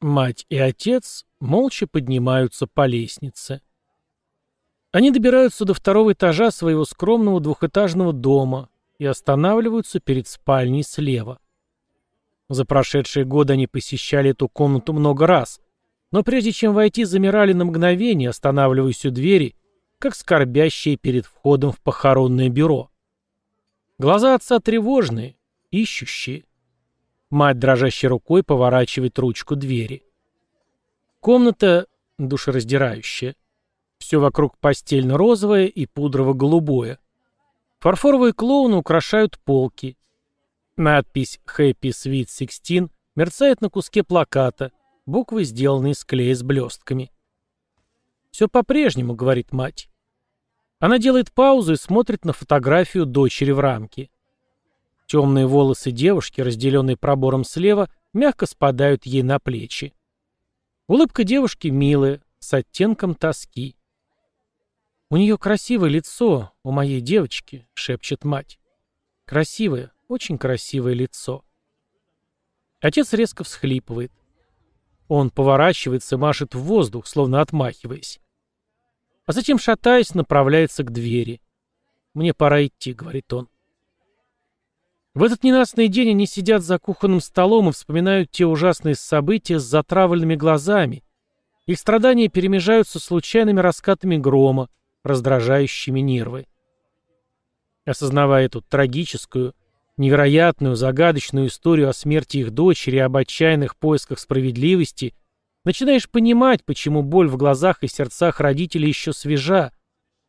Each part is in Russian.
Мать и отец молча поднимаются по лестнице. Они добираются до второго этажа своего скромного двухэтажного дома и останавливаются перед спальней слева. За прошедшие годы они посещали эту комнату много раз, но прежде чем войти, замирали на мгновение, останавливаясь у двери, как скорбящие перед входом в похоронное бюро. Глаза отца тревожные, ищущие. Мать дрожащей рукой поворачивает ручку двери. Комната душераздирающая. Все вокруг постельно-розовое и пудрово-голубое. Фарфоровые клоуны украшают полки. Надпись «Happy Sweet 16» мерцает на куске плаката, буквы сделаны из клея с блестками. «Все по-прежнему», — говорит мать. Она делает паузу и смотрит на фотографию дочери в рамке. Темные волосы девушки, разделенные пробором слева, мягко спадают ей на плечи. Улыбка девушки милая, с оттенком тоски. «У нее красивое лицо, у моей девочки», — шепчет мать. «Красивое, очень красивое лицо». Отец резко всхлипывает. Он поворачивается машет в воздух, словно отмахиваясь. А затем, шатаясь, направляется к двери. «Мне пора идти», — говорит он. В этот ненастный день они сидят за кухонным столом и вспоминают те ужасные события с затравленными глазами. Их страдания перемежаются случайными раскатами грома, раздражающими нервы. Осознавая эту трагическую, невероятную, загадочную историю о смерти их дочери и об отчаянных поисках справедливости, начинаешь понимать, почему боль в глазах и сердцах родителей еще свежа,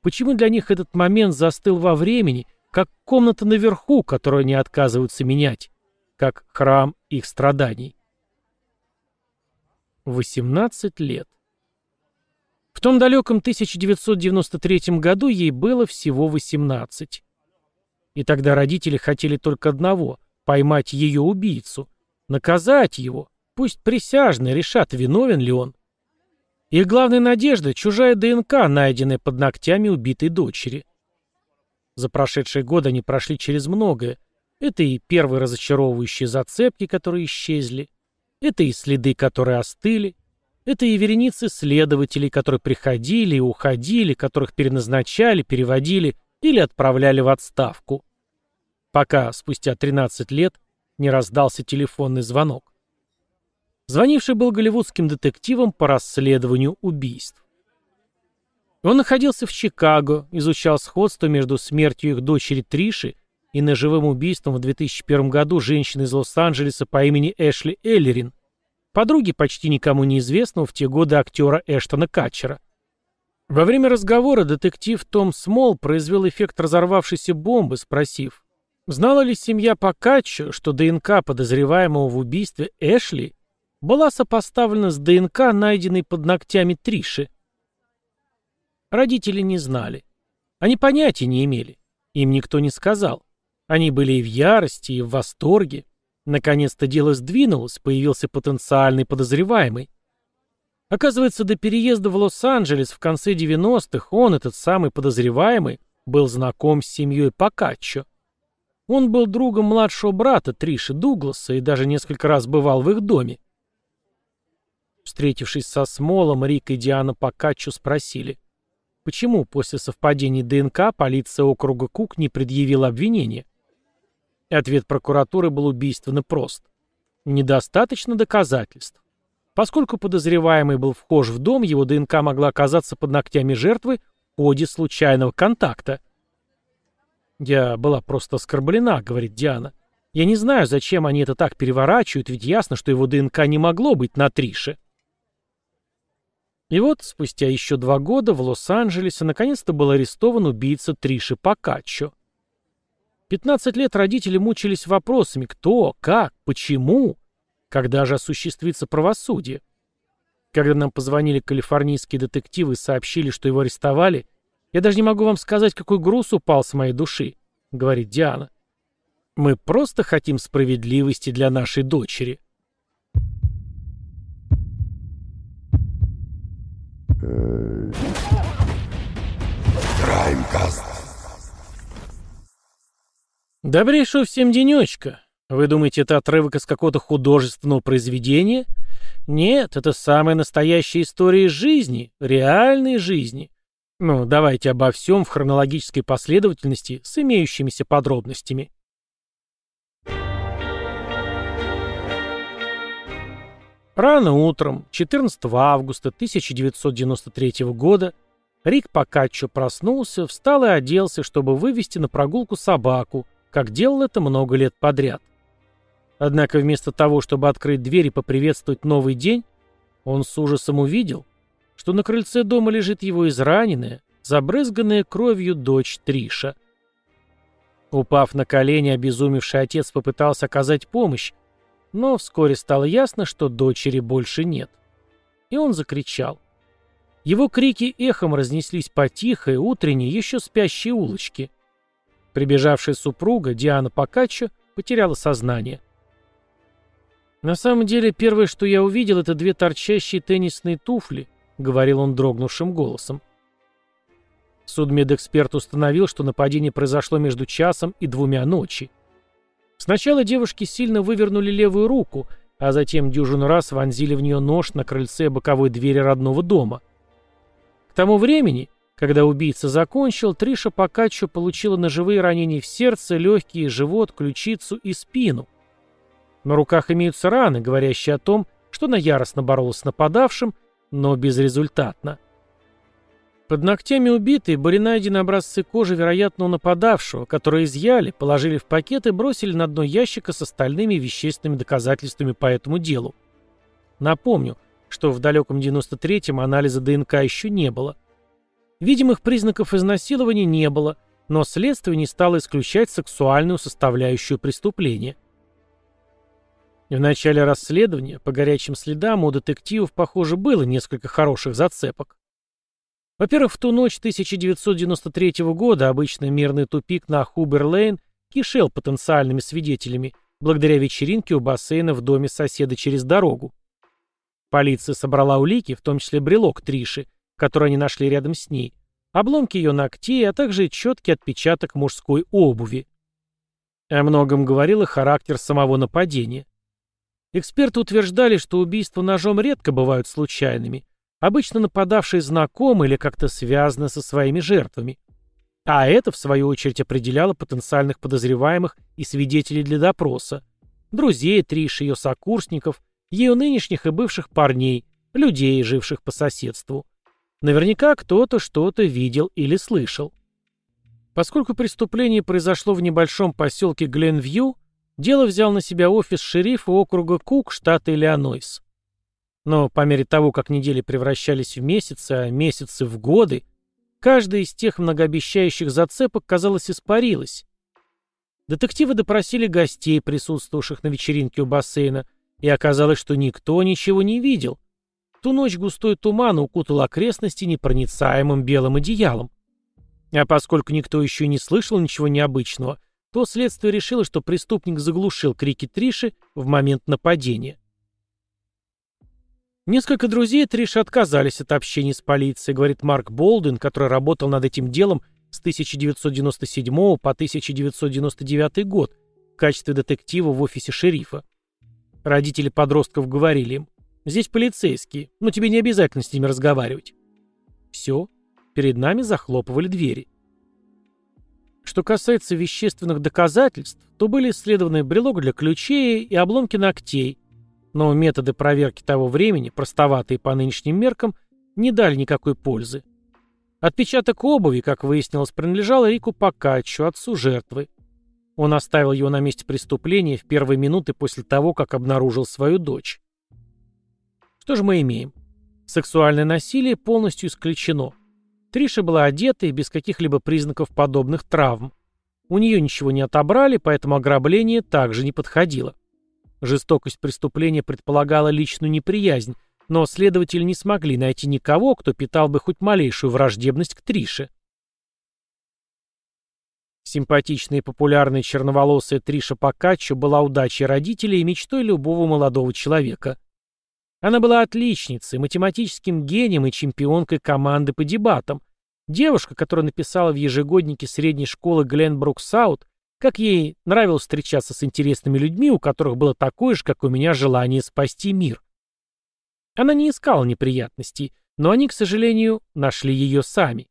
почему для них этот момент застыл во времени, как комната наверху, которую они отказываются менять, как храм их страданий. 18 лет. В том далеком 1993 году ей было всего 18. И тогда родители хотели только одного – поймать ее убийцу, наказать его, пусть присяжные решат, виновен ли он. Их главная надежда – чужая ДНК, найденная под ногтями убитой дочери. За прошедшие годы они прошли через многое. Это и первые разочаровывающие зацепки, которые исчезли, это и следы, которые остыли, это и вереницы следователей, которые приходили и уходили, которых переназначали, переводили или отправляли в отставку. Пока, спустя 13 лет, не раздался телефонный звонок. Звонивший был голливудским детективом по расследованию убийств. Он находился в Чикаго, изучал сходство между смертью их дочери Триши и ножевым убийством в 2001 году женщины из Лос-Анджелеса по имени Эшли Эллерин, подруги почти никому неизвестного в те годы актера Эштона Катчера. Во время разговора детектив Том Смол произвел эффект разорвавшейся бомбы, спросив, знала ли семья Покаччо, что ДНК подозреваемого в убийстве Эшли была сопоставлена с ДНК, найденной под ногтями Триши. Родители не знали. Они понятия не имели. Им никто не сказал. Они были и в ярости, и в восторге. Наконец-то дело сдвинулось, появился потенциальный подозреваемый. Оказывается, до переезда в Лос-Анджелес в конце 90-х он, этот самый подозреваемый, был знаком с семьей Покаччо. Он был другом младшего брата Триши Дугласа и даже несколько раз бывал в их доме. Встретившись со Смолом, Рик и Диана Покаччо спросили, почему после совпадения ДНК полиция округа Кук не предъявила обвинения. Ответ прокуратуры был убийственно прост. Недостаточно доказательств. Поскольку подозреваемый был вхож в дом, его ДНК могла оказаться под ногтями жертвы в ходе случайного контакта. «Я была просто оскорблена», — говорит Диана. «Я не знаю, зачем они это так переворачивают, ведь ясно, что его ДНК не могло быть на Трише». И вот, спустя еще два года в Лос-Анджелесе наконец-то был арестован убийца Триши Покаччо. 15 лет родители мучились вопросами кто, как, почему, когда же осуществится правосудие. Когда нам позвонили калифорнийские детективы и сообщили, что его арестовали, я даже не могу вам сказать, какой груз упал с моей души, говорит Диана. Мы просто хотим справедливости для нашей дочери. Краймкаст. Добрейшего всем денечка. Вы думаете, это отрывок из какого-то художественного произведения? Нет, это самая настоящая история жизни, реальной жизни. Ну, давайте обо всем в хронологической последовательности с имеющимися подробностями. Рано утром, 14 августа 1993 года, Рик Покаччо проснулся, встал и оделся, чтобы вывести на прогулку собаку, как делал это много лет подряд. Однако вместо того, чтобы открыть дверь и поприветствовать новый день, он с ужасом увидел, что на крыльце дома лежит его израненная, забрызганная кровью дочь Триша. Упав на колени, обезумевший отец попытался оказать помощь, но вскоре стало ясно, что дочери больше нет. И он закричал. Его крики эхом разнеслись по тихой, утренней, еще спящей улочке. Прибежавшая супруга, Диана Покаччо, потеряла сознание. «На самом деле, первое, что я увидел, это две торчащие теннисные туфли», — говорил он дрогнувшим голосом. Судмедэксперт установил, что нападение произошло между часом и двумя ночи. Сначала девушки сильно вывернули левую руку, а затем дюжину раз вонзили в нее нож на крыльце боковой двери родного дома. К тому времени, когда убийца закончил, Триша Покаччо получила ножевые ранения в сердце, легкие, живот, ключицу и спину — на руках имеются раны, говорящие о том, что она яростно боролась с нападавшим, но безрезультатно. Под ногтями убитой были найдены образцы кожи, вероятно, у нападавшего, которые изъяли, положили в пакет и бросили на дно ящика с остальными вещественными доказательствами по этому делу. Напомню, что в далеком 93-м анализа ДНК еще не было. Видимых признаков изнасилования не было, но следствие не стало исключать сексуальную составляющую преступления – в начале расследования, по горячим следам, у детективов, похоже, было несколько хороших зацепок. Во-первых, в ту ночь 1993 года обычный мирный тупик на Хубер-Лейн кишел потенциальными свидетелями, благодаря вечеринке у бассейна в доме соседа через дорогу. Полиция собрала улики, в том числе брелок Триши, который они нашли рядом с ней, обломки ее ногтей, а также четкий отпечаток мужской обуви. О многом говорил и характер самого нападения. Эксперты утверждали, что убийства ножом редко бывают случайными. Обычно нападавшие знакомы или как-то связаны со своими жертвами. А это, в свою очередь, определяло потенциальных подозреваемых и свидетелей для допроса. Друзей Триши, ее сокурсников, ее нынешних и бывших парней, людей, живших по соседству. Наверняка кто-то что-то видел или слышал. Поскольку преступление произошло в небольшом поселке Гленвью, Дело взял на себя офис шерифа округа Кук, штата Иллинойс. Но по мере того, как недели превращались в месяцы, а месяцы в годы, каждая из тех многообещающих зацепок, казалось, испарилась. Детективы допросили гостей, присутствовавших на вечеринке у бассейна, и оказалось, что никто ничего не видел. Ту ночь густой туман укутал окрестности непроницаемым белым одеялом. А поскольку никто еще не слышал ничего необычного, то следствие решило, что преступник заглушил крики Триши в момент нападения. Несколько друзей Триши отказались от общения с полицией, говорит Марк Болден, который работал над этим делом с 1997 по 1999 год в качестве детектива в офисе шерифа. Родители подростков говорили им, «Здесь полицейские, но тебе не обязательно с ними разговаривать». Все, перед нами захлопывали двери. Что касается вещественных доказательств, то были исследованы брелок для ключей и обломки ногтей, но методы проверки того времени, простоватые по нынешним меркам, не дали никакой пользы. Отпечаток обуви, как выяснилось, принадлежал Рику Покаччо, отцу жертвы. Он оставил его на месте преступления в первые минуты после того, как обнаружил свою дочь. Что же мы имеем? Сексуальное насилие полностью исключено. Триша была одета и без каких-либо признаков подобных травм. У нее ничего не отобрали, поэтому ограбление также не подходило. Жестокость преступления предполагала личную неприязнь, но следователи не смогли найти никого, кто питал бы хоть малейшую враждебность к Трише. Симпатичная и популярная черноволосая Триша Покаччо была удачей родителей и мечтой любого молодого человека. Она была отличницей, математическим гением и чемпионкой команды по дебатам. Девушка, которая написала в ежегоднике средней школы Гленбрук Саут, как ей нравилось встречаться с интересными людьми, у которых было такое же, как у меня, желание спасти мир. Она не искала неприятностей, но они, к сожалению, нашли ее сами.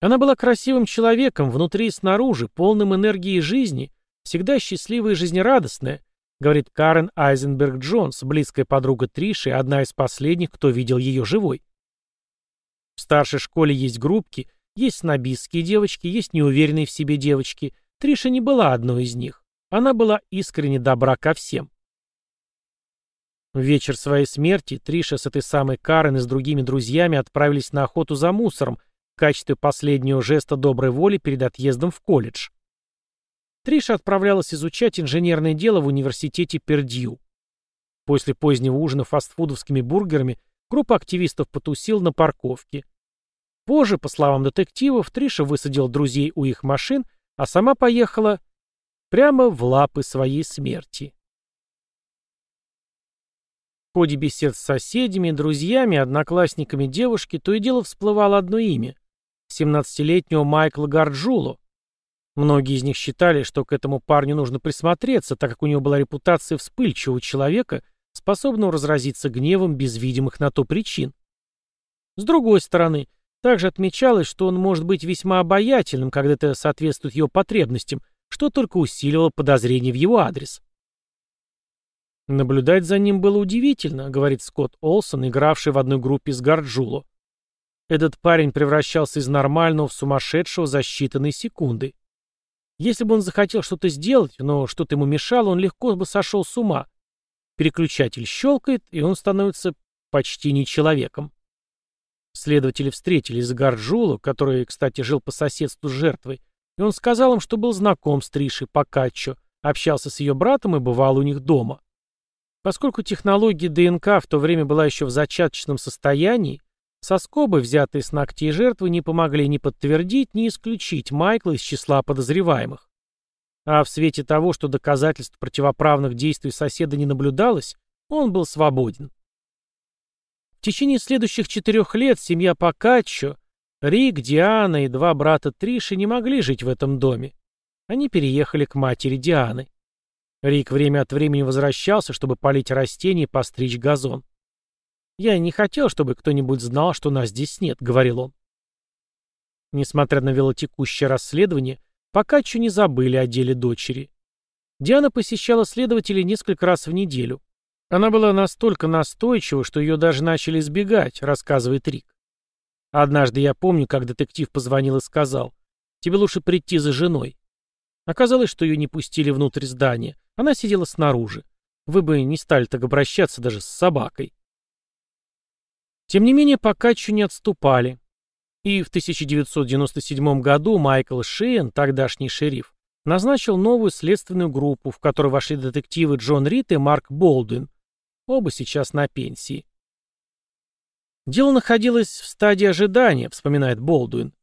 Она была красивым человеком, внутри и снаружи, полным энергии и жизни, всегда счастливая и жизнерадостная, говорит Карен Айзенберг Джонс, близкая подруга Триши, одна из последних, кто видел ее живой. В старшей школе есть группки, есть снобистские девочки, есть неуверенные в себе девочки. Триша не была одной из них. Она была искренне добра ко всем. В вечер своей смерти Триша с этой самой Карен и с другими друзьями отправились на охоту за мусором, качестве последнего жеста доброй воли перед отъездом в колледж. Триша отправлялась изучать инженерное дело в университете Пердью. После позднего ужина фастфудовскими бургерами группа активистов потусил на парковке. Позже, по словам детективов, Триша высадила друзей у их машин, а сама поехала прямо в лапы своей смерти. В ходе бесед с соседями, друзьями, одноклассниками девушки то и дело всплывало одно имя 17-летнего Майкла Гарджуло. Многие из них считали, что к этому парню нужно присмотреться, так как у него была репутация вспыльчивого человека, способного разразиться гневом без видимых на то причин. С другой стороны, также отмечалось, что он может быть весьма обаятельным, когда это соответствует его потребностям, что только усиливало подозрения в его адрес. Наблюдать за ним было удивительно, говорит Скотт Олсон, игравший в одной группе с Гарджуло. Этот парень превращался из нормального в сумасшедшего за считанные секунды. Если бы он захотел что-то сделать, но что-то ему мешало, он легко бы сошел с ума. Переключатель щелкает, и он становится почти не человеком. Следователи встретились с Гарджуло, который, кстати, жил по соседству с жертвой, и он сказал им, что был знаком с Тришей Покаччо, общался с ее братом и бывал у них дома. Поскольку технология ДНК в то время была еще в зачаточном состоянии, Соскобы, взятые с ногтей жертвы, не помогли ни подтвердить, ни исключить Майкла из числа подозреваемых. А в свете того, что доказательств противоправных действий соседа не наблюдалось, он был свободен. В течение следующих четырех лет семья Покаччо, Рик, Диана и два брата Триши не могли жить в этом доме. Они переехали к матери Дианы. Рик время от времени возвращался, чтобы полить растения и постричь газон. «Я не хотел, чтобы кто-нибудь знал, что нас здесь нет», — говорил он. Несмотря на велотекущее расследование, пока еще не забыли о деле дочери. Диана посещала следователей несколько раз в неделю. Она была настолько настойчива, что ее даже начали избегать, рассказывает Рик. Однажды я помню, как детектив позвонил и сказал, «Тебе лучше прийти за женой». Оказалось, что ее не пустили внутрь здания. Она сидела снаружи. Вы бы не стали так обращаться даже с собакой. Тем не менее, пока еще не отступали. И в 1997 году Майкл Шиен, тогдашний шериф, назначил новую следственную группу, в которую вошли детективы Джон Рид и Марк Болдуин. Оба сейчас на пенсии. Дело находилось в стадии ожидания, вспоминает Болдуин.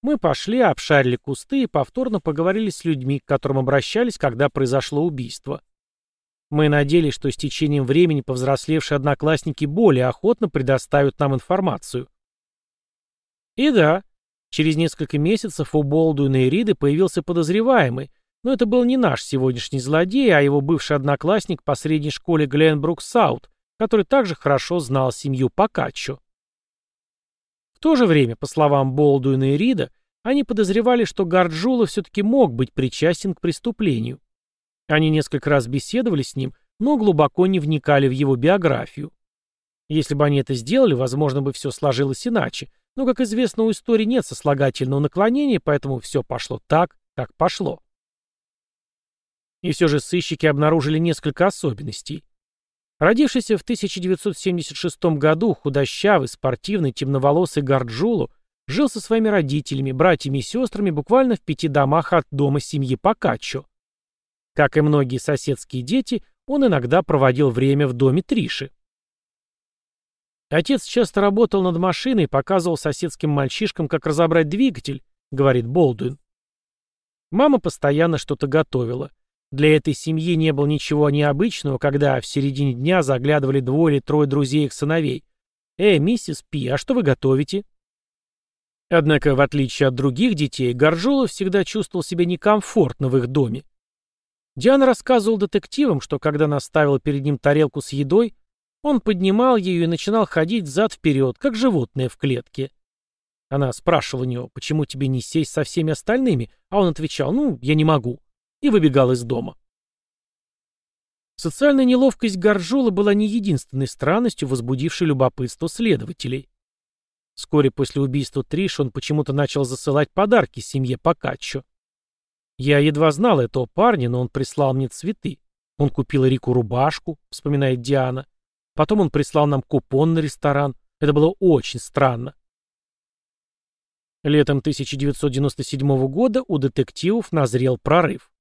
Мы пошли, обшарили кусты и повторно поговорили с людьми, к которым обращались, когда произошло убийство. Мы надеялись, что с течением времени повзрослевшие одноклассники более охотно предоставят нам информацию. И да, через несколько месяцев у Болдуина и Риды появился подозреваемый, но это был не наш сегодняшний злодей, а его бывший одноклассник по средней школе Гленбрук Саут, который также хорошо знал семью Покаччо. В то же время, по словам Болдуина и Рида, они подозревали, что Гарджула все-таки мог быть причастен к преступлению. Они несколько раз беседовали с ним, но глубоко не вникали в его биографию. Если бы они это сделали, возможно бы все сложилось иначе, но, как известно, у истории нет сослагательного наклонения, поэтому все пошло так, как пошло. И все же сыщики обнаружили несколько особенностей. Родившийся в 1976 году худощавый, спортивный, темноволосый Гарджулу жил со своими родителями, братьями и сестрами буквально в пяти домах от дома семьи Покаччо. Как и многие соседские дети, он иногда проводил время в доме Триши. Отец часто работал над машиной и показывал соседским мальчишкам, как разобрать двигатель, говорит Болдуин. Мама постоянно что-то готовила. Для этой семьи не было ничего необычного, когда в середине дня заглядывали двое или трое друзей их сыновей. «Эй, миссис Пи, а что вы готовите?» Однако, в отличие от других детей, Горжулов всегда чувствовал себя некомфортно в их доме. Диана рассказывал детективам, что когда наставила перед ним тарелку с едой, Он поднимал ее и начинал ходить взад-вперед, как животное в клетке. Она спрашивала у него, почему тебе не сесть со всеми остальными, а он отвечал, ну, я не могу, и выбегал из дома. Социальная неловкость Горжула была не единственной странностью, возбудившей любопытство следователей. Вскоре после убийства Триш он почему-то начал засылать подарки семье Покаччо. Я едва знал этого парня, но он прислал мне цветы. Он купил Рику рубашку, вспоминает Диана. Потом он прислал нам купон на ресторан. Это было очень странно. Летом 1997 года у детективов назрел прорыв.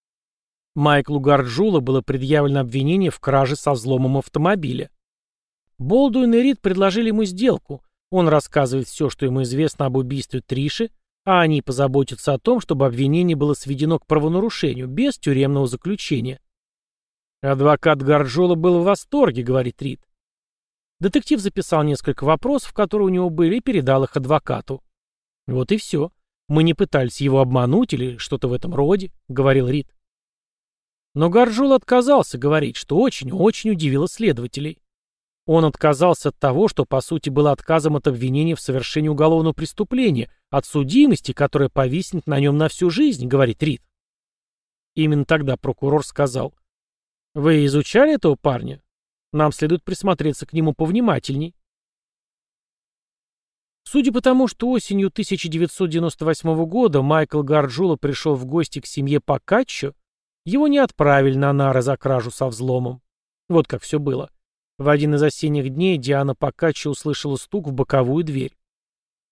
Майклу Гарджула было предъявлено обвинение в краже со взломом автомобиля. Болдуин и Рид предложили ему сделку. Он рассказывает все, что ему известно об убийстве Триши, а они позаботятся о том, чтобы обвинение было сведено к правонарушению, без тюремного заключения. Адвокат Гарджола был в восторге, говорит Рид. Детектив записал несколько вопросов, которые у него были, и передал их адвокату. Вот и все. Мы не пытались его обмануть или что-то в этом роде, говорил Рид. Но Гарджул отказался говорить, что очень-очень удивило следователей. Он отказался от того, что по сути было отказом от обвинения в совершении уголовного преступления, от судимости, которая повиснет на нем на всю жизнь, говорит Рид. Именно тогда прокурор сказал, «Вы изучали этого парня? Нам следует присмотреться к нему повнимательней». Судя по тому, что осенью 1998 года Майкл Гарджула пришел в гости к семье Покаччо, его не отправили на нары за кражу со взломом. Вот как все было. В один из осенних дней Диана Покаччо услышала стук в боковую дверь.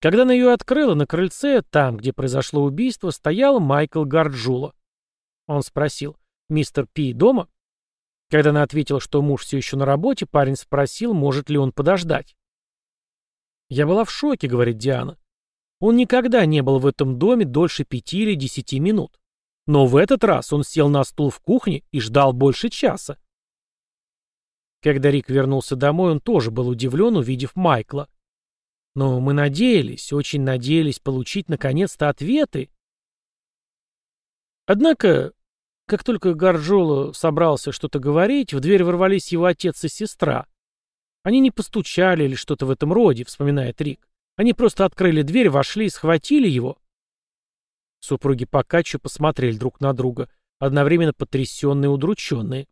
Когда она ее открыла, на крыльце, там, где произошло убийство, стоял Майкл Гарджула. Он спросил, «Мистер Пи дома?» Когда она ответила, что муж все еще на работе, парень спросил, может ли он подождать. «Я была в шоке», — говорит Диана. Он никогда не был в этом доме дольше пяти или десяти минут. Но в этот раз он сел на стул в кухне и ждал больше часа. Когда Рик вернулся домой, он тоже был удивлен, увидев Майкла. Но мы надеялись, очень надеялись получить наконец-то ответы. Однако, как только Гарджоло собрался что-то говорить, в дверь ворвались его отец и сестра. Они не постучали или что-то в этом роде, вспоминает Рик. Они просто открыли дверь, вошли и схватили его. Супруги Покаччо посмотрели друг на друга, одновременно потрясенные и удрученные.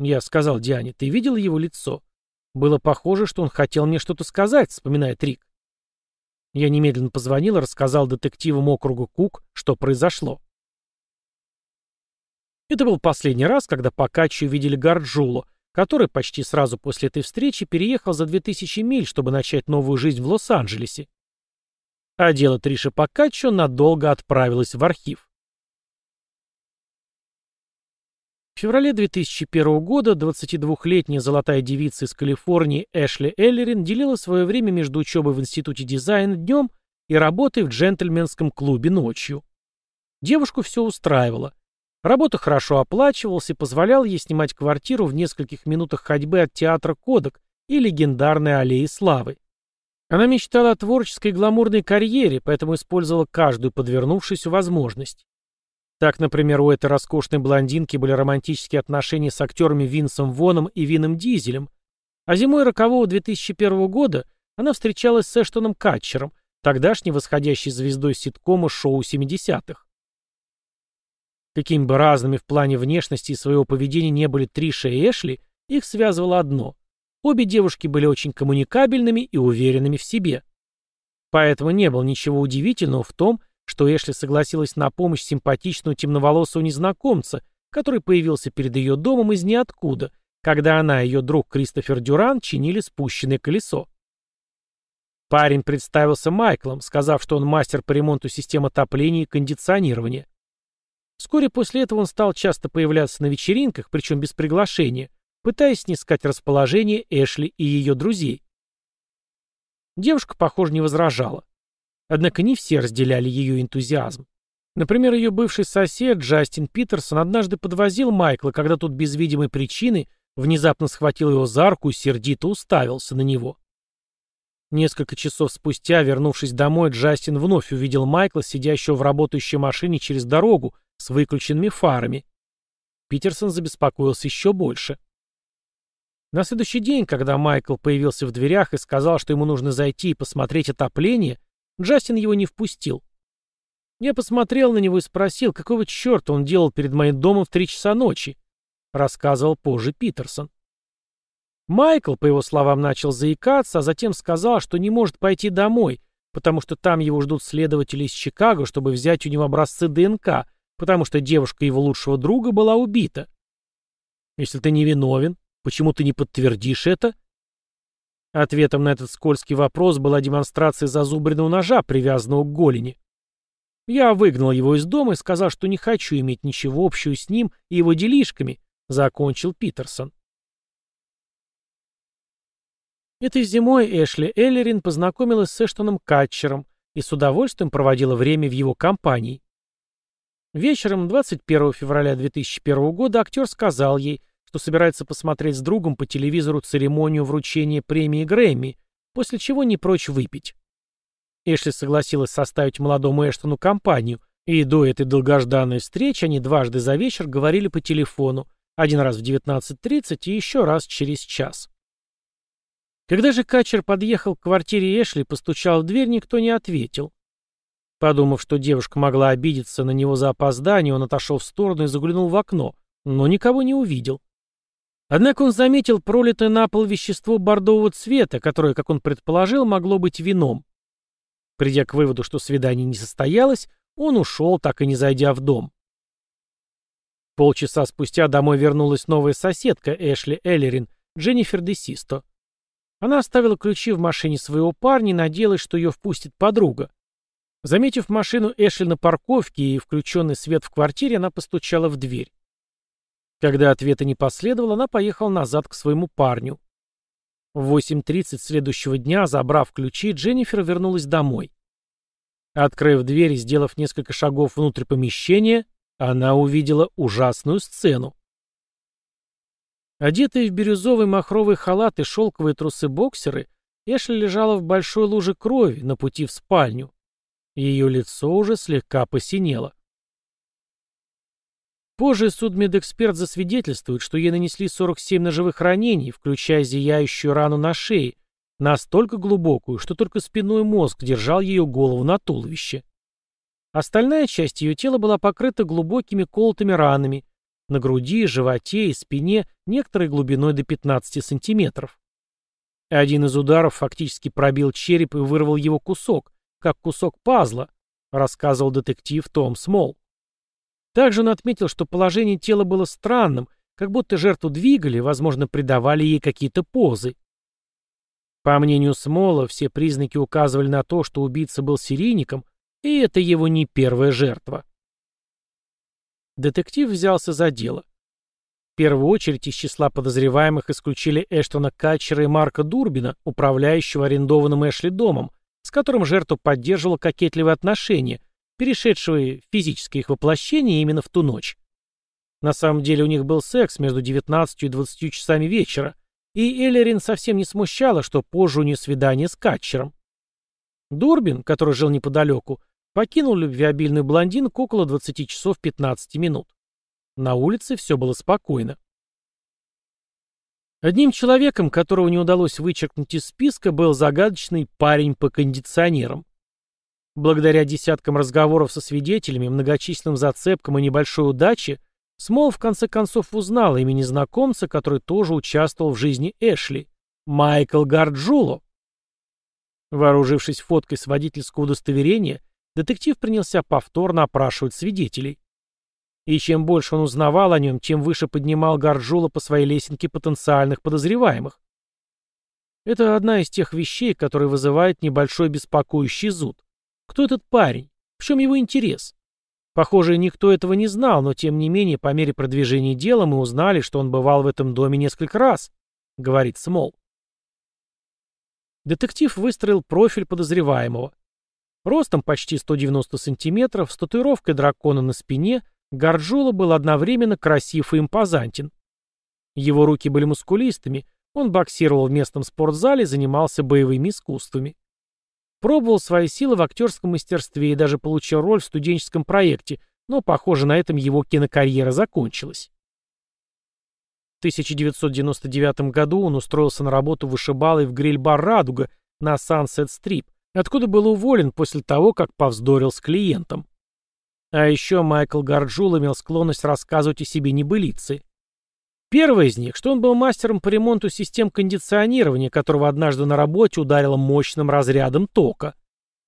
Я сказал Диане, ты видел его лицо? Было похоже, что он хотел мне что-то сказать, вспоминает Рик. Я немедленно позвонил и рассказал детективам округа Кук, что произошло. Это был последний раз, когда Покаччо видели Гарджулу, который почти сразу после этой встречи переехал за 2000 миль, чтобы начать новую жизнь в Лос-Анджелесе. А дело Триши Покаччо надолго отправилось в архив. В феврале 2001 года 22-летняя золотая девица из Калифорнии Эшли Эллерин делила свое время между учебой в Институте дизайна днем и работой в джентльменском клубе ночью. Девушку все устраивало. Работа хорошо оплачивалась и позволяла ей снимать квартиру в нескольких минутах ходьбы от театра «Кодек» и легендарной аллеи славы. Она мечтала о творческой гламурной карьере, поэтому использовала каждую подвернувшуюся возможность. Так, например, у этой роскошной блондинки были романтические отношения с актерами Винсом Воном и Вином Дизелем, а зимой рокового 2001 года она встречалась с Эштоном Катчером, тогдашней восходящей звездой ситкома шоу 70-х. Какими бы разными в плане внешности и своего поведения не были Триша и Эшли, их связывало одно. Обе девушки были очень коммуникабельными и уверенными в себе. Поэтому не было ничего удивительного в том, что Эшли согласилась на помощь симпатичного темноволосого незнакомца, который появился перед ее домом из ниоткуда, когда она и ее друг Кристофер Дюран чинили спущенное колесо. Парень представился Майклом, сказав, что он мастер по ремонту систем отопления и кондиционирования. Вскоре после этого он стал часто появляться на вечеринках, причем без приглашения, пытаясь снискать расположение Эшли и ее друзей. Девушка, похоже, не возражала. Однако не все разделяли ее энтузиазм. Например, ее бывший сосед Джастин Питерсон однажды подвозил Майкла, когда тот без видимой причины внезапно схватил его за руку и сердито уставился на него. Несколько часов спустя, вернувшись домой, Джастин вновь увидел Майкла, сидящего в работающей машине через дорогу, с выключенными фарами. Питерсон забеспокоился еще больше. На следующий день, когда Майкл появился в дверях и сказал, что ему нужно зайти и посмотреть отопление, Джастин его не впустил. Я посмотрел на него и спросил, какого черта он делал перед моим домом в три часа ночи, рассказывал позже Питерсон. Майкл, по его словам, начал заикаться, а затем сказал, что не может пойти домой, потому что там его ждут следователи из Чикаго, чтобы взять у него образцы ДНК, потому что девушка его лучшего друга была убита. Если ты не виновен, почему ты не подтвердишь это? Ответом на этот скользкий вопрос была демонстрация зазубренного ножа, привязанного к голени. Я выгнал его из дома и сказал, что не хочу иметь ничего общего с ним и его делишками, закончил Питерсон. Этой зимой Эшли Эллерин познакомилась с Эштоном Катчером и с удовольствием проводила время в его компании. Вечером 21 февраля 2001 года актер сказал ей, что собирается посмотреть с другом по телевизору церемонию вручения премии Грэмми, после чего не прочь выпить. Эшли согласилась составить молодому Эштону компанию, и до этой долгожданной встречи они дважды за вечер говорили по телефону, один раз в 19.30 и еще раз через час. Когда же Качер подъехал к квартире Эшли и постучал в дверь, никто не ответил. Подумав, что девушка могла обидеться на него за опоздание, он отошел в сторону и заглянул в окно, но никого не увидел. Однако он заметил пролитое на пол вещество бордового цвета, которое, как он предположил, могло быть вином. Придя к выводу, что свидание не состоялось, он ушел, так и не зайдя в дом. Полчаса спустя домой вернулась новая соседка Эшли Эллерин, Дженнифер Десисто. Она оставила ключи в машине своего парня и надеялась, что ее впустит подруга. Заметив машину Эшли на парковке и включенный свет в квартире, она постучала в дверь. Когда ответа не последовало, она поехала назад к своему парню. В 8.30 следующего дня, забрав ключи, Дженнифер вернулась домой. Открыв дверь и сделав несколько шагов внутрь помещения, она увидела ужасную сцену. Одетая в бирюзовый махровый халат и шелковые трусы-боксеры, Эшли лежала в большой луже крови на пути в спальню. Ее лицо уже слегка посинело. Позже судмедэксперт засвидетельствует, что ей нанесли 47 ножевых ранений, включая зияющую рану на шее, настолько глубокую, что только спиной мозг держал ее голову на туловище. Остальная часть ее тела была покрыта глубокими колотыми ранами, на груди, животе и спине, некоторой глубиной до 15 сантиметров. Один из ударов фактически пробил череп и вырвал его кусок, как кусок пазла, рассказывал детектив Том Смол. Также он отметил, что положение тела было странным, как будто жертву двигали, возможно, придавали ей какие-то позы. По мнению Смола, все признаки указывали на то, что убийца был серийником, и это его не первая жертва. Детектив взялся за дело. В первую очередь из числа подозреваемых исключили Эштона Катчера и Марка Дурбина, управляющего арендованным Эшли домом, с которым жертва поддерживала кокетливые отношения, перешедшие в физическое их воплощение именно в ту ночь. На самом деле у них был секс между 19 и 20 часами вечера, и Эллерин совсем не смущала, что позже у нее свидание с Катчером. Дурбин, который жил неподалеку, покинул любвеобильную блондинку около 20 часов 15 минут. На улице все было спокойно. Одним человеком, которого не удалось вычеркнуть из списка, был загадочный парень по кондиционерам. Благодаря десяткам разговоров со свидетелями, многочисленным зацепкам и небольшой удаче, Смол в конце концов узнал имя незнакомца, который тоже участвовал в жизни Эшли – Майкл Гарджуло. Вооружившись фоткой с водительского удостоверения, детектив принялся повторно опрашивать свидетелей. И чем больше он узнавал о нем, тем выше поднимал Гарджула по своей лесенке потенциальных подозреваемых. Это одна из тех вещей, которые вызывает небольшой беспокоящий зуд. Кто этот парень? В чем его интерес? Похоже, никто этого не знал, но тем не менее, по мере продвижения дела мы узнали, что он бывал в этом доме несколько раз, говорит Смол. Детектив выстроил профиль подозреваемого. Ростом почти 190 сантиметров, с татуировкой дракона на спине, Гарджула был одновременно красив и импозантен. Его руки были мускулистыми, он боксировал в местном спортзале занимался боевыми искусствами. Пробовал свои силы в актерском мастерстве и даже получил роль в студенческом проекте, но, похоже, на этом его кинокарьера закончилась. В 1999 году он устроился на работу вышибалой в гриль-бар «Радуга» на Сансет-Стрип, откуда был уволен после того, как повздорил с клиентом. А еще Майкл Гарджул имел склонность рассказывать о себе небылицы. Первая из них, что он был мастером по ремонту систем кондиционирования, которого однажды на работе ударило мощным разрядом тока.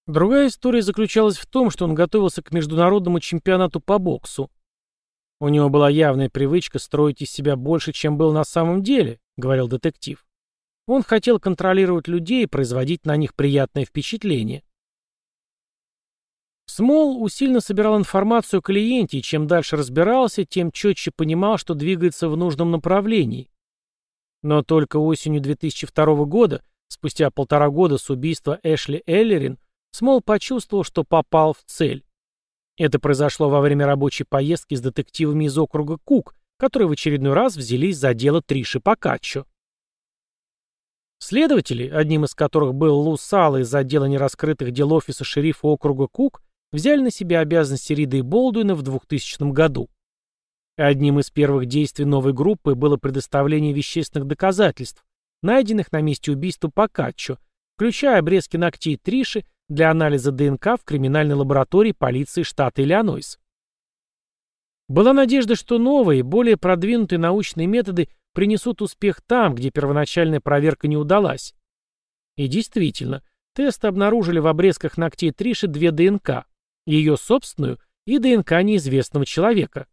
Другая история заключалась в том, что он готовился к международному чемпионату по боксу. У него была явная привычка строить из себя больше, чем был на самом деле, говорил детектив. Он хотел контролировать людей и производить на них приятное впечатление. Смол усиленно собирал информацию о клиенте, и чем дальше разбирался, тем четче понимал, что двигается в нужном направлении. Но только осенью 2002 года, спустя полтора года с убийства Эшли Эллерин, Смол почувствовал, что попал в цель. Это произошло во время рабочей поездки с детективами из округа Кук, которые в очередной раз взялись за дело Триши Покаччо. Следователи, одним из которых был Лу Сало из отдела нераскрытых дел офиса шерифа округа Кук, взяли на себя обязанности Рида и Болдуина в 2000 году. Одним из первых действий новой группы было предоставление вещественных доказательств, найденных на месте убийства Покаччо, включая обрезки ногтей Триши для анализа ДНК в криминальной лаборатории полиции штата Иллинойс. Была надежда, что новые, более продвинутые научные методы принесут успех там, где первоначальная проверка не удалась. И действительно, тесты обнаружили в обрезках ногтей Триши две ДНК, ее собственную и ДНК неизвестного человека.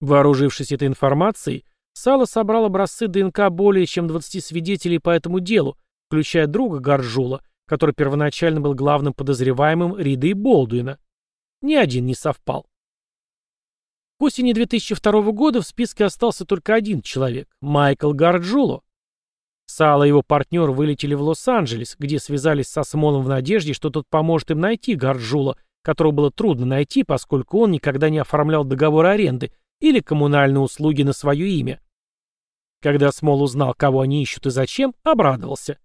Вооружившись этой информацией, Сало собрал образцы ДНК более чем 20 свидетелей по этому делу, включая друга Гаржула, который первоначально был главным подозреваемым Рида и Болдуина. Ни один не совпал. К осени 2002 года в списке остался только один человек – Майкл Гарджуло. Сало и его партнер вылетели в Лос-Анджелес, где связались со Смолом в надежде, что тот поможет им найти Гарджула, которого было трудно найти, поскольку он никогда не оформлял договор аренды или коммунальные услуги на свое имя. Когда Смол узнал, кого они ищут и зачем, обрадовался.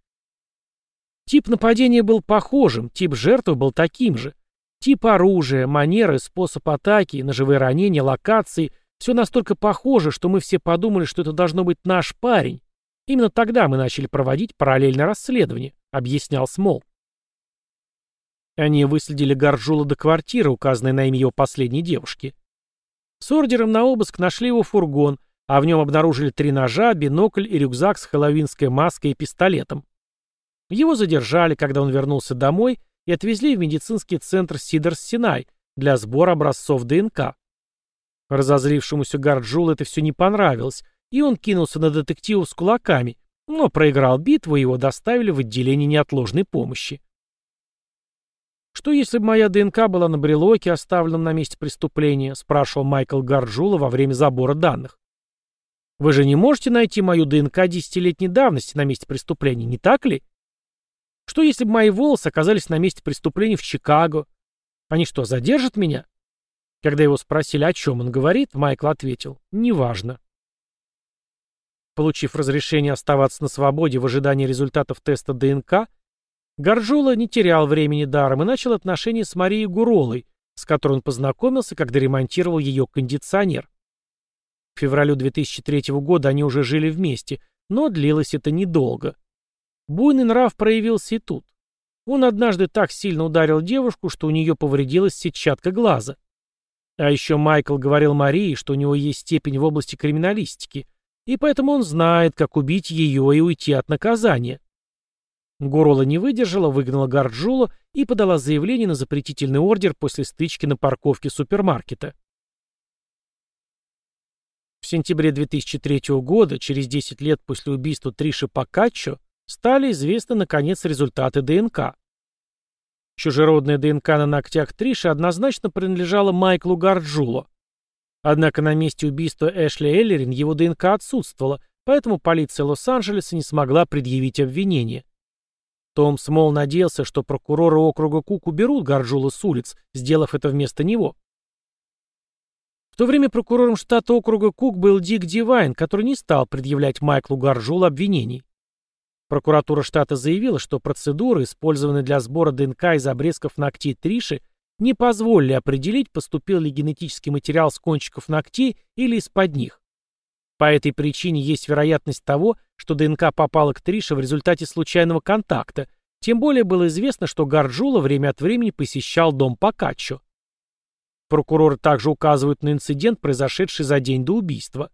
Тип нападения был похожим, тип жертвы был таким же. Тип оружия, манеры, способ атаки, ножевые ранения, локации – все настолько похоже, что мы все подумали, что это должно быть наш парень. Именно тогда мы начали проводить параллельное расследование, объяснял Смол. Они выследили Гарджула до квартиры, указанной на имя его последней девушки. С ордером на обыск нашли его фургон, а в нем обнаружили три ножа, бинокль и рюкзак с хэллоуинской маской и пистолетом. Его задержали, когда он вернулся домой, и отвезли в медицинский центр Сидерс-Синай для сбора образцов ДНК. Разозлившемуся Гарджулу это все не понравилось, и он кинулся на детективов с кулаками, но проиграл битву, и его доставили в отделение неотложной помощи. «Что если бы моя ДНК была на брелоке, оставленном на месте преступления?» – спрашивал Майкл Гарджула во время забора данных. «Вы же не можете найти мою ДНК десятилетней давности на месте преступления, не так ли?» Что если бы мои волосы оказались на месте преступления в Чикаго? Они что, задержат меня? Когда его спросили, о чем он говорит, Майкл ответил, неважно. Получив разрешение оставаться на свободе в ожидании результатов теста ДНК, Горжула не терял времени даром и начал отношения с Марией Гуролой, с которой он познакомился, когда ремонтировал ее кондиционер. В февралю 2003 года они уже жили вместе, но длилось это недолго. Буйный нрав проявился и тут. Он однажды так сильно ударил девушку, что у нее повредилась сетчатка глаза. А еще Майкл говорил Марии, что у него есть степень в области криминалистики, и поэтому он знает, как убить ее и уйти от наказания. Гурола не выдержала, выгнала Гарджула и подала заявление на запретительный ордер после стычки на парковке супермаркета. В сентябре 2003 года, через 10 лет после убийства Триши Покаччо, стали известны, наконец, результаты ДНК. Чужеродная ДНК на ногтях Триши однозначно принадлежала Майклу Гарджуло. Однако на месте убийства Эшли Эллерин его ДНК отсутствовала, поэтому полиция Лос-Анджелеса не смогла предъявить обвинение. Том Смол надеялся, что прокуроры округа Кук уберут Гарджула с улиц, сделав это вместо него. В то время прокурором штата округа Кук был Дик Дивайн, который не стал предъявлять Майклу Гарджулу обвинений. Прокуратура штата заявила, что процедуры, использованные для сбора ДНК из обрезков ногтей Триши, не позволили определить, поступил ли генетический материал с кончиков ногтей или из-под них. По этой причине есть вероятность того, что ДНК попала к Трише в результате случайного контакта, тем более было известно, что Гарджула время от времени посещал дом Покаччо. Прокуроры также указывают на инцидент, произошедший за день до убийства.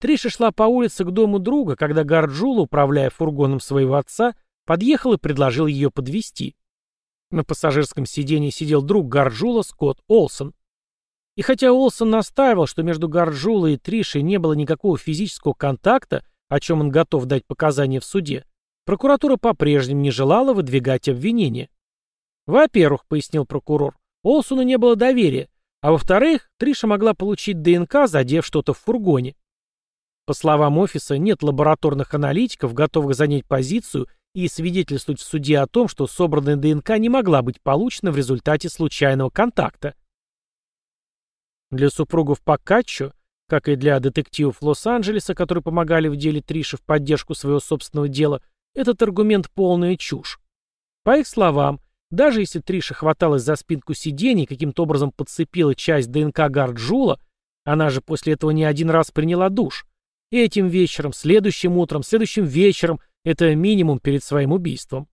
Триша шла по улице к дому друга, когда Гарджула, управляя фургоном своего отца, подъехал и предложил ее подвести. На пассажирском сиденье сидел друг Гарджула, Скотт Олсон. И хотя Олсон настаивал, что между Гарджулой и Тришей не было никакого физического контакта, о чем он готов дать показания в суде, прокуратура по-прежнему не желала выдвигать обвинения. Во-первых, пояснил прокурор, Олсону не было доверия, а во-вторых, Триша могла получить ДНК, задев что-то в фургоне. По словам офиса, нет лабораторных аналитиков, готовых занять позицию и свидетельствовать в суде о том, что собранная ДНК не могла быть получена в результате случайного контакта. Для супругов Покаччо, как и для детективов Лос-Анджелеса, которые помогали в деле Триши в поддержку своего собственного дела, этот аргумент полная чушь. По их словам, даже если Триша хваталась за спинку сиденья и каким-то образом подцепила часть ДНК Гарджула, она же после этого не один раз приняла душ. И этим вечером, следующим утром, следующим вечером – это минимум перед своим убийством.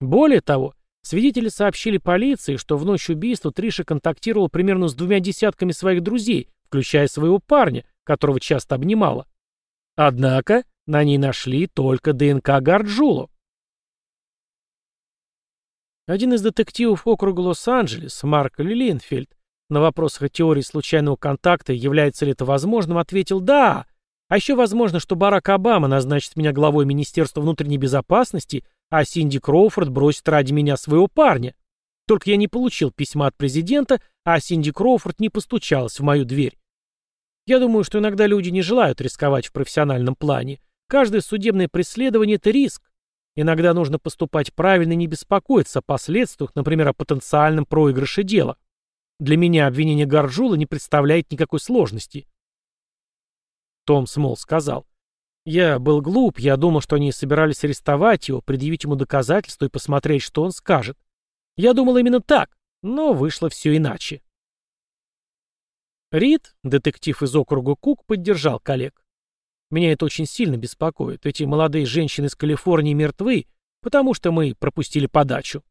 Более того, свидетели сообщили полиции, что в ночь убийства Триша контактировала примерно с двумя десятками своих друзей, включая своего парня, которого часто обнимала. Однако на ней нашли только ДНК Гарджулу. Один из детективов округа Лос-Анджелес, Марк Лилинфельд, на вопрос о теории случайного контакта, является ли это возможным, ответил «да». А еще возможно, что Барак Обама назначит меня главой Министерства внутренней безопасности, а Синди Кроуфорд бросит ради меня своего парня. Только я не получил письма от президента, а Синди Кроуфорд не постучалась в мою дверь. Я думаю, что иногда люди не желают рисковать в профессиональном плане. Каждое судебное преследование – это риск. Иногда нужно поступать правильно и не беспокоиться о последствиях, например, о потенциальном проигрыше дела. Для меня обвинение Гарджула не представляет никакой сложности. Том Смол сказал. Я был глуп, я думал, что они собирались арестовать его, предъявить ему доказательства и посмотреть, что он скажет. Я думал именно так, но вышло все иначе. Рид, детектив из округа Кук, поддержал коллег. Меня это очень сильно беспокоит. Эти молодые женщины из Калифорнии мертвы, потому что мы пропустили подачу.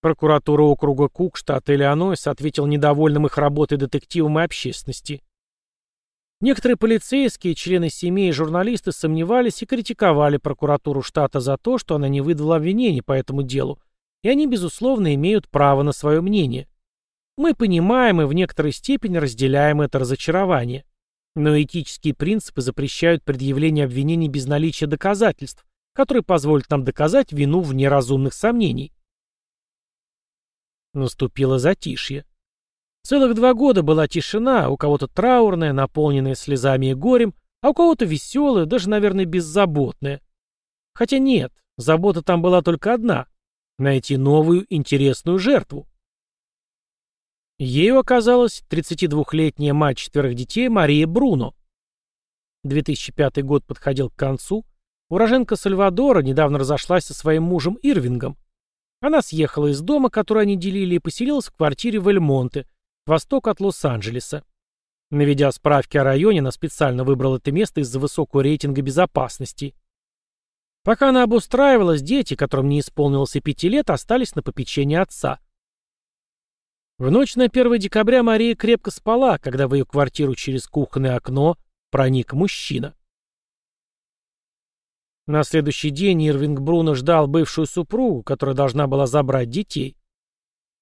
Прокуратура округа Кук, штата Иллинойс, ответил недовольным их работой детективам и общественности. Некоторые полицейские, члены семей и журналисты сомневались и критиковали прокуратуру штата за то, что она не выдала обвинений по этому делу, и они, безусловно, имеют право на свое мнение. Мы понимаем и в некоторой степени разделяем это разочарование. Но этические принципы запрещают предъявление обвинений без наличия доказательств, которые позволят нам доказать вину вне разумных сомнений. Наступило затишье. Целых два года была тишина, у кого-то траурная, наполненная слезами и горем, а у кого-то веселая, даже, наверное, беззаботная. Хотя нет, забота там была только одна — найти новую интересную жертву. Ею оказалась 32-летняя мать четверых детей Мария Бруно. 2005 год подходил к концу. Уроженка Сальвадора недавно разошлась со своим мужем Ирвингом. Она съехала из дома, который они делили, и поселилась в квартире в Эльмонте, восток от Лос-Анджелеса. Наведя справки о районе, она специально выбрала это место из-за высокого рейтинга безопасности. Пока она обустраивалась, дети, которым не исполнилось и пяти лет, остались на попечении отца. В ночь на 1 декабря Мария крепко спала, когда в ее квартиру через кухонное окно проник мужчина. На следующий день Ирвинг Бруно ждал бывшую супругу, которая должна была забрать детей.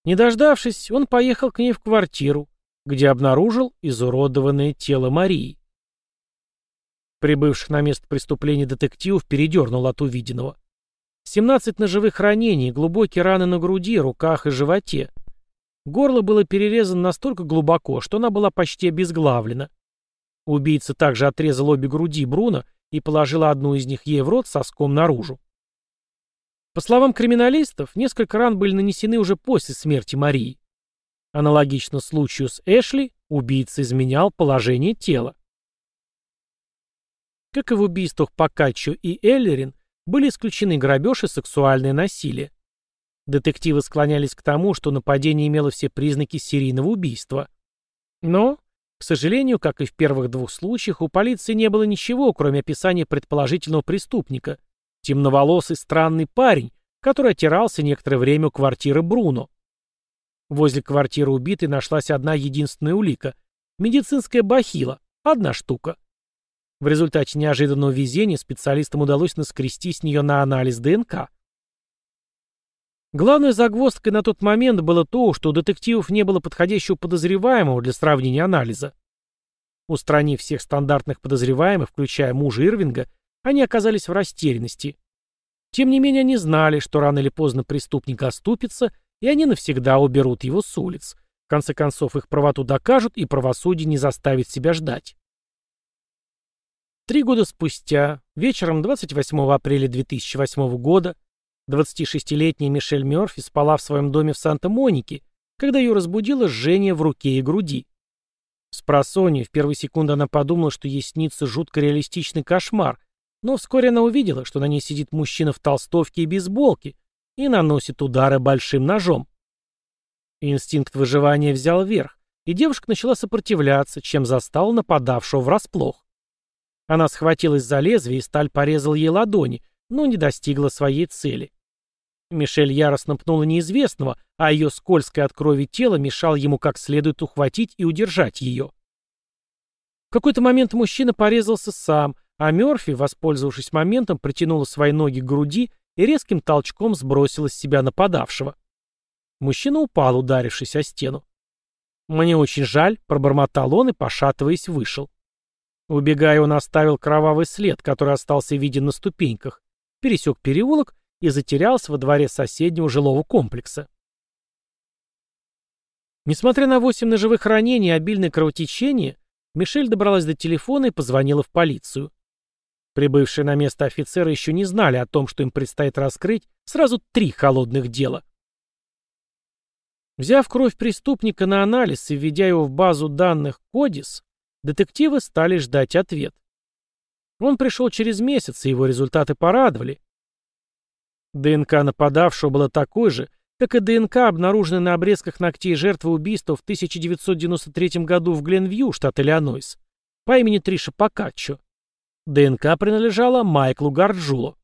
Не дождавшись, он поехал к ней в квартиру, где обнаружил изуродованное тело Марии. Прибывших на место преступления детективов передернул от увиденного. 17 ножевых ранений, глубокие раны на груди, руках и животе. Горло было перерезано настолько глубоко, что она была почти обезглавлена. Убийца также отрезал обе груди Бруно и положила одну из них ей в рот соском наружу. По словам криминалистов, несколько ран были нанесены уже после смерти Марии. Аналогично случаю с Эшли, убийца изменял положение тела. Как и в убийствах Покаччо и Эллерин, были исключены грабеж и сексуальное насилие. Детективы склонялись к тому, что нападение имело все признаки серийного убийства. Но К сожалению, как и в первых двух случаях, у полиции не было ничего, кроме описания предположительного преступника. Темноволосый странный парень, который отирался некоторое время у квартиры Бруно. Возле квартиры убитой нашлась одна единственная улика – медицинская бахила, одна штука. В результате неожиданного везения специалистам удалось наскрести с нее на анализ ДНК. Главной загвоздкой на тот момент было то, что у детективов не было подходящего подозреваемого для сравнения анализа. Устранив всех стандартных подозреваемых, включая мужа Ирвинга, они оказались в растерянности. Тем не менее, они знали, что рано или поздно преступник оступится, и они навсегда уберут его с улиц. В конце концов, их правоту докажут, и правосудие не заставит себя ждать. Три года спустя, вечером 28 апреля 2008 года, 26-летняя Мишель Мёрфи спала в своем доме в Санта-Монике, когда ее разбудило жжение в руке и груди. С просонья в первые секунды она подумала, что ей снится жутко реалистичный кошмар, но вскоре она увидела, что на ней сидит мужчина в толстовке и бейсболке и наносит удары большим ножом. Инстинкт выживания взял верх, и девушка начала сопротивляться, чем застала нападавшего врасплох. Она схватилась за лезвие, и сталь порезала ей ладони, но не достигла своей цели. Мишель яростно пнула неизвестного, а ее скользкое от крови тело мешало ему как следует ухватить и удержать ее. В какой-то момент мужчина порезался сам, а Мерфи, воспользовавшись моментом, притянула свои ноги к груди и резким толчком сбросила с себя нападавшего. Мужчина упал, ударившись о стену. «Мне очень жаль», — пробормотал он и, пошатываясь, вышел. Убегая, он оставил кровавый след, который остался виден на ступеньках, пересек переулок и затерялся во дворе соседнего жилого комплекса. Несмотря на восемь ножевых ранений и обильное кровотечение, Мишель добралась до телефона и позвонила в полицию. Прибывшие на место офицеры еще не знали о том, что им предстоит раскрыть сразу три холодных дела. Взяв кровь преступника на анализ и введя его в базу данных Кодис, детективы стали ждать ответ. Он пришел через месяц, и его результаты порадовали. ДНК нападавшего было такой же, как и ДНК, обнаруженная на обрезках ногтей жертвы убийства в 1993 году в Гленвью, штат Иллинойс, по имени Триша Покаччо. ДНК принадлежала Майклу Гарджулу.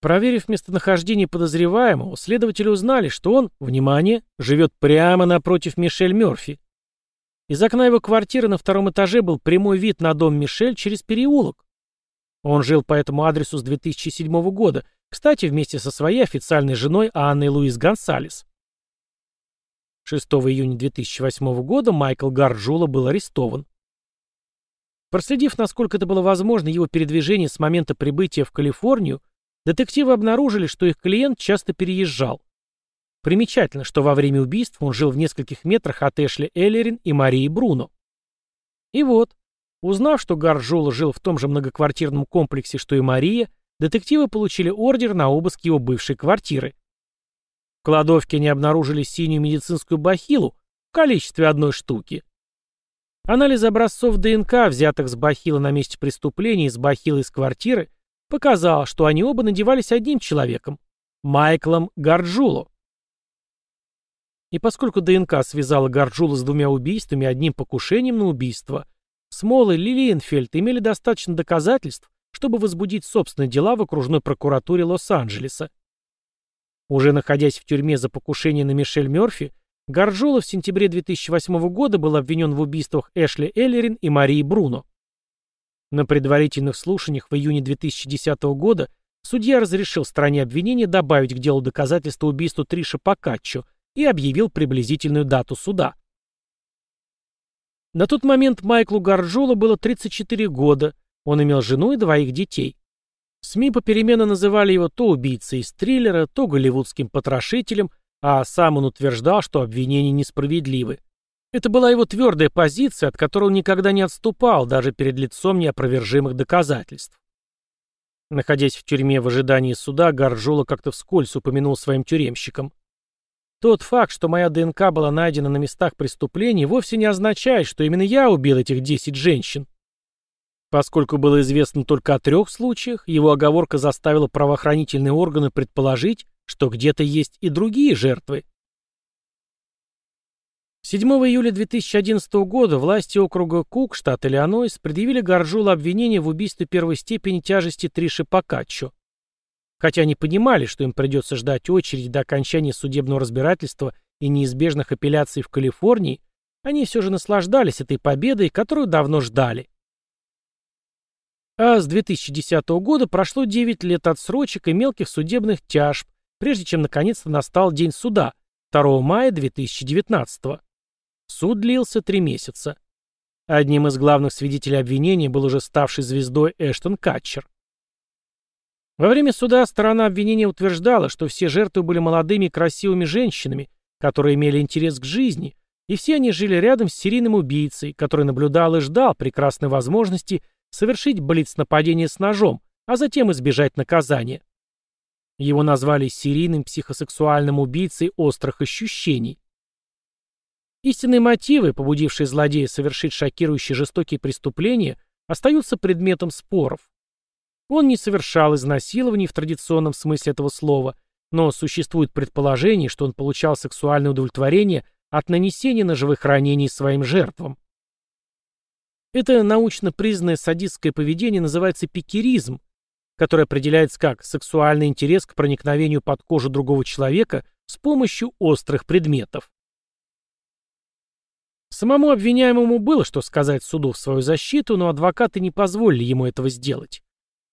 Проверив местонахождение подозреваемого, следователи узнали, что он, внимание, живет прямо напротив Мишель Мёрфи. Из окна его квартиры на втором этаже был прямой вид на дом Мишель через переулок. Он жил по этому адресу с 2007 года, кстати, вместе со своей официальной женой Анной Луис Гонсалес. 6 июня 2008 года Майкл Гарджула был арестован. Проследив, насколько это было возможно, его передвижение с момента прибытия в Калифорнию, детективы обнаружили, что их клиент часто переезжал. Примечательно, что во время убийств он жил в нескольких метрах от Эшли Эллерин и Марии Бруно. И вот, узнав, что Гарджула жил в том же многоквартирном комплексе, что и Мария, детективы получили ордер на обыск его бывшей квартиры. В кладовке они обнаружили синюю медицинскую бахилу в количестве одной штуки. Анализ образцов ДНК, взятых с бахила на месте преступления и с бахила из квартиры, показал, что они оба надевались одним человеком – Майклом Гарджуло. И поскольку ДНК связала Гарджула с двумя убийствами и одним покушением на убийство, Смол и Лилиенфельд имели достаточно доказательств, чтобы возбудить собственные дела в окружной прокуратуре Лос-Анджелеса. Уже находясь в тюрьме за покушение на Мишель Мёрфи, Гарджола в сентябре 2008 года был обвинен в убийствах Эшли Эллерин и Марии Бруно. На предварительных слушаниях в июне 2010 года судья разрешил стороне обвинения добавить к делу доказательства убийства Триша Покаччо и объявил приблизительную дату суда. На тот момент Майклу Гарджола было 34 года, он имел жену и двоих детей. СМИ попеременно называли его то убийцей из триллера, то голливудским потрошителем, а сам он утверждал, что обвинения несправедливы. Это была его твердая позиция, от которой он никогда не отступал, даже перед лицом неопровержимых доказательств. Находясь в тюрьме в ожидании суда, Гарджула как-то вскользь упомянул своим тюремщикам. Тот факт, что моя ДНК была найдена на местах преступлений, вовсе не означает, что именно я убил этих 10 женщин. Поскольку было известно только о трех случаях, его оговорка заставила правоохранительные органы предположить, что где-то есть и другие жертвы. 7 июля 2011 года власти округа Кук, штат Иллинойс, предъявили Гарджулу обвинение в убийстве первой степени тяжести Триши Покаччо. Хотя они понимали, что им придется ждать очереди до окончания судебного разбирательства и неизбежных апелляций в Калифорнии, они все же наслаждались этой победой, которую давно ждали. А с 2010 года прошло 9 лет отсрочек и мелких судебных тяжб, прежде чем наконец-то настал день суда, 2 мая 2019 года. Суд длился три месяца. Одним из главных свидетелей обвинения был уже ставший звездой Эштон Катчер. Во время суда сторона обвинения утверждала, что все жертвы были молодыми и красивыми женщинами, которые имели интерес к жизни, и все они жили рядом с серийным убийцей, который наблюдал и ждал прекрасной возможности совершить блиц-нападение с ножом, а затем избежать наказания. Его назвали серийным психосексуальным убийцей острых ощущений. Истинные мотивы, побудившие злодея совершить шокирующие жестокие преступления, остаются предметом споров. Он не совершал изнасилований в традиционном смысле этого слова, но существует предположение, что он получал сексуальное удовлетворение от нанесения ножевых ранений своим жертвам. Это научно признанное садистское поведение называется пикеризм, который определяется как сексуальный интерес к проникновению под кожу другого человека с помощью острых предметов. Самому обвиняемому было что сказать суду в свою защиту, но адвокаты не позволили ему этого сделать.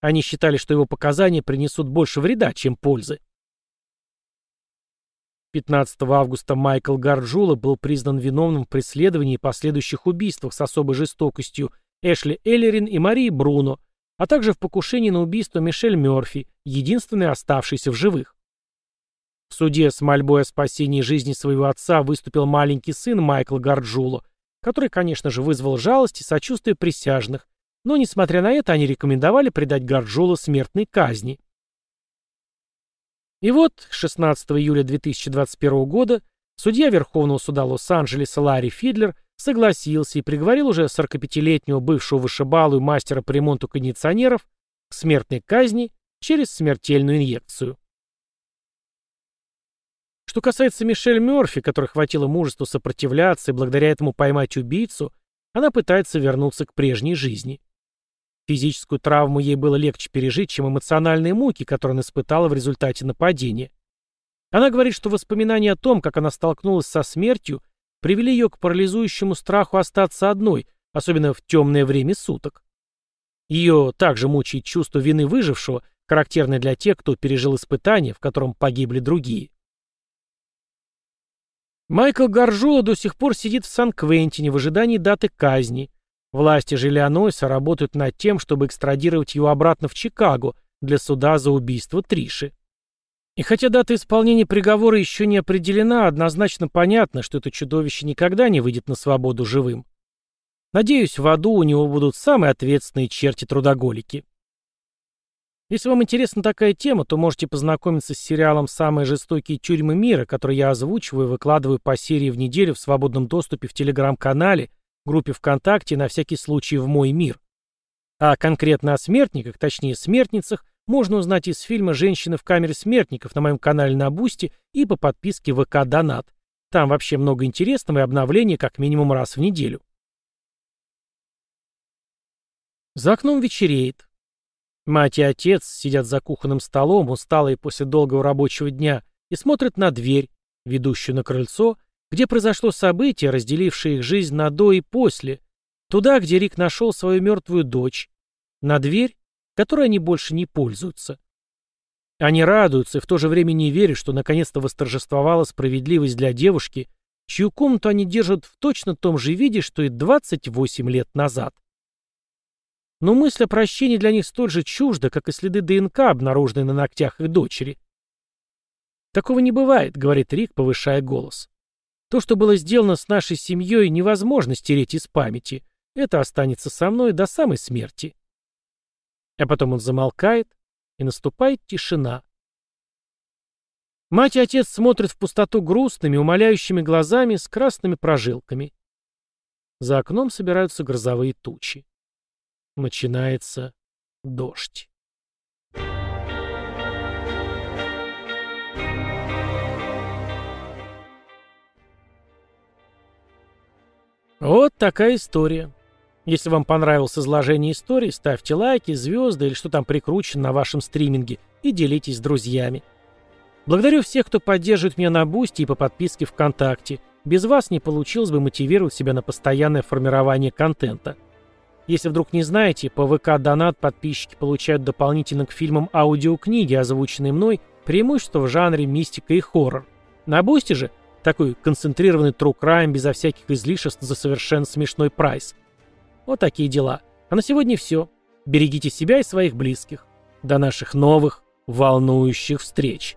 Они считали, что его показания принесут больше вреда, чем пользы. 15 августа Майкл Гарджула был признан виновным в преследовании и последующих убийствах с особой жестокостью Эшли Эллерин и Марии Бруно, а также в покушении на убийство Мишель Мёрфи, единственной оставшейся в живых. В суде с мольбой о спасении жизни своего отца выступил маленький сын Майкла Гарджуло, который, конечно же, вызвал жалость и сочувствие присяжных, но, несмотря на это, они рекомендовали предать Гарджуло смертной казни. И вот, 16 июля 2021 года, судья Верховного суда Лос-Анджелеса Ларри Фидлер согласился и приговорил уже 45-летнего бывшего вышибалу и мастера по ремонту кондиционеров к смертной казни через смертельную инъекцию. Что касается Мишель Мёрфи, которой хватило мужества сопротивляться и благодаря этому поймать убийцу, она пытается вернуться к прежней жизни. Физическую травму ей было легче пережить, чем эмоциональные муки, которые она испытала в результате нападения. Она говорит, что воспоминания о том, как она столкнулась со смертью, привели ее к парализующему страху остаться одной, особенно в темное время суток. Ее также мучает чувство вины выжившего, характерное для тех, кто пережил испытание, в котором погибли другие. Майкл Гаржула до сих пор сидит в Сан-Квентине в ожидании даты казни. Власти же работают над тем, чтобы экстрадировать его обратно в Чикаго для суда за убийство Триши. И хотя дата исполнения приговора еще не определена, однозначно понятно, что это чудовище никогда не выйдет на свободу живым. Надеюсь, в аду у него будут самые ответственные черти-трудоголики. Если вам интересна такая тема, то можете познакомиться с сериалом «Самые жестокие тюрьмы мира», который я озвучиваю и выкладываю по серии в неделю в свободном доступе в Телеграм-канале, группе ВКонтакте на всякий случай в «Мой мир». А конкретно о смертниках, точнее смертницах, можно узнать из фильма «Женщины в камере смертников» на моем канале на Boosty и по подписке VK Donut. Там вообще много интересного и обновлений как минимум раз в неделю. За окном вечереет. Мать и отец сидят за кухонным столом, усталые после долгого рабочего дня, и смотрят на дверь, ведущую на крыльцо, где произошло событие, разделившее их жизнь на до и после, туда, где Рик нашел свою мертвую дочь, на дверь, которой они больше не пользуются. Они радуются и в то же время не верят, что наконец-то восторжествовала справедливость для девушки, чью комнату они держат в точно том же виде, что и 28 лет назад. Но мысль о прощении для них столь же чужда, как и следы ДНК, обнаруженные на ногтях их дочери. «Такого не бывает», — говорит Рик, повышая голос. «То, что было сделано с нашей семьей, невозможно стереть из памяти. Это останется со мной до самой смерти». А потом он замолкает, и наступает тишина. Мать и отец смотрят в пустоту грустными, умоляющими глазами с красными прожилками. За окном собираются грозовые тучи. Начинается дождь. Вот такая история. Если вам понравилось изложение истории, ставьте лайки, звезды или что там прикручено на вашем стриминге и делитесь с друзьями. Благодарю всех, кто поддерживает меня на Boosty и по подписке ВКонтакте. Без вас не получилось бы мотивировать себя на постоянное формирование контента. Если вдруг не знаете, по VK Donut подписчики получают дополнительно к фильмам аудиокниги, озвученные мной, преимущество в жанре мистика и хоррор. На Boosty же такой концентрированный true crime безо всяких излишеств за совершенно смешной прайс. Вот такие дела. А на сегодня все. Берегите себя и своих близких. До наших новых волнующих встреч.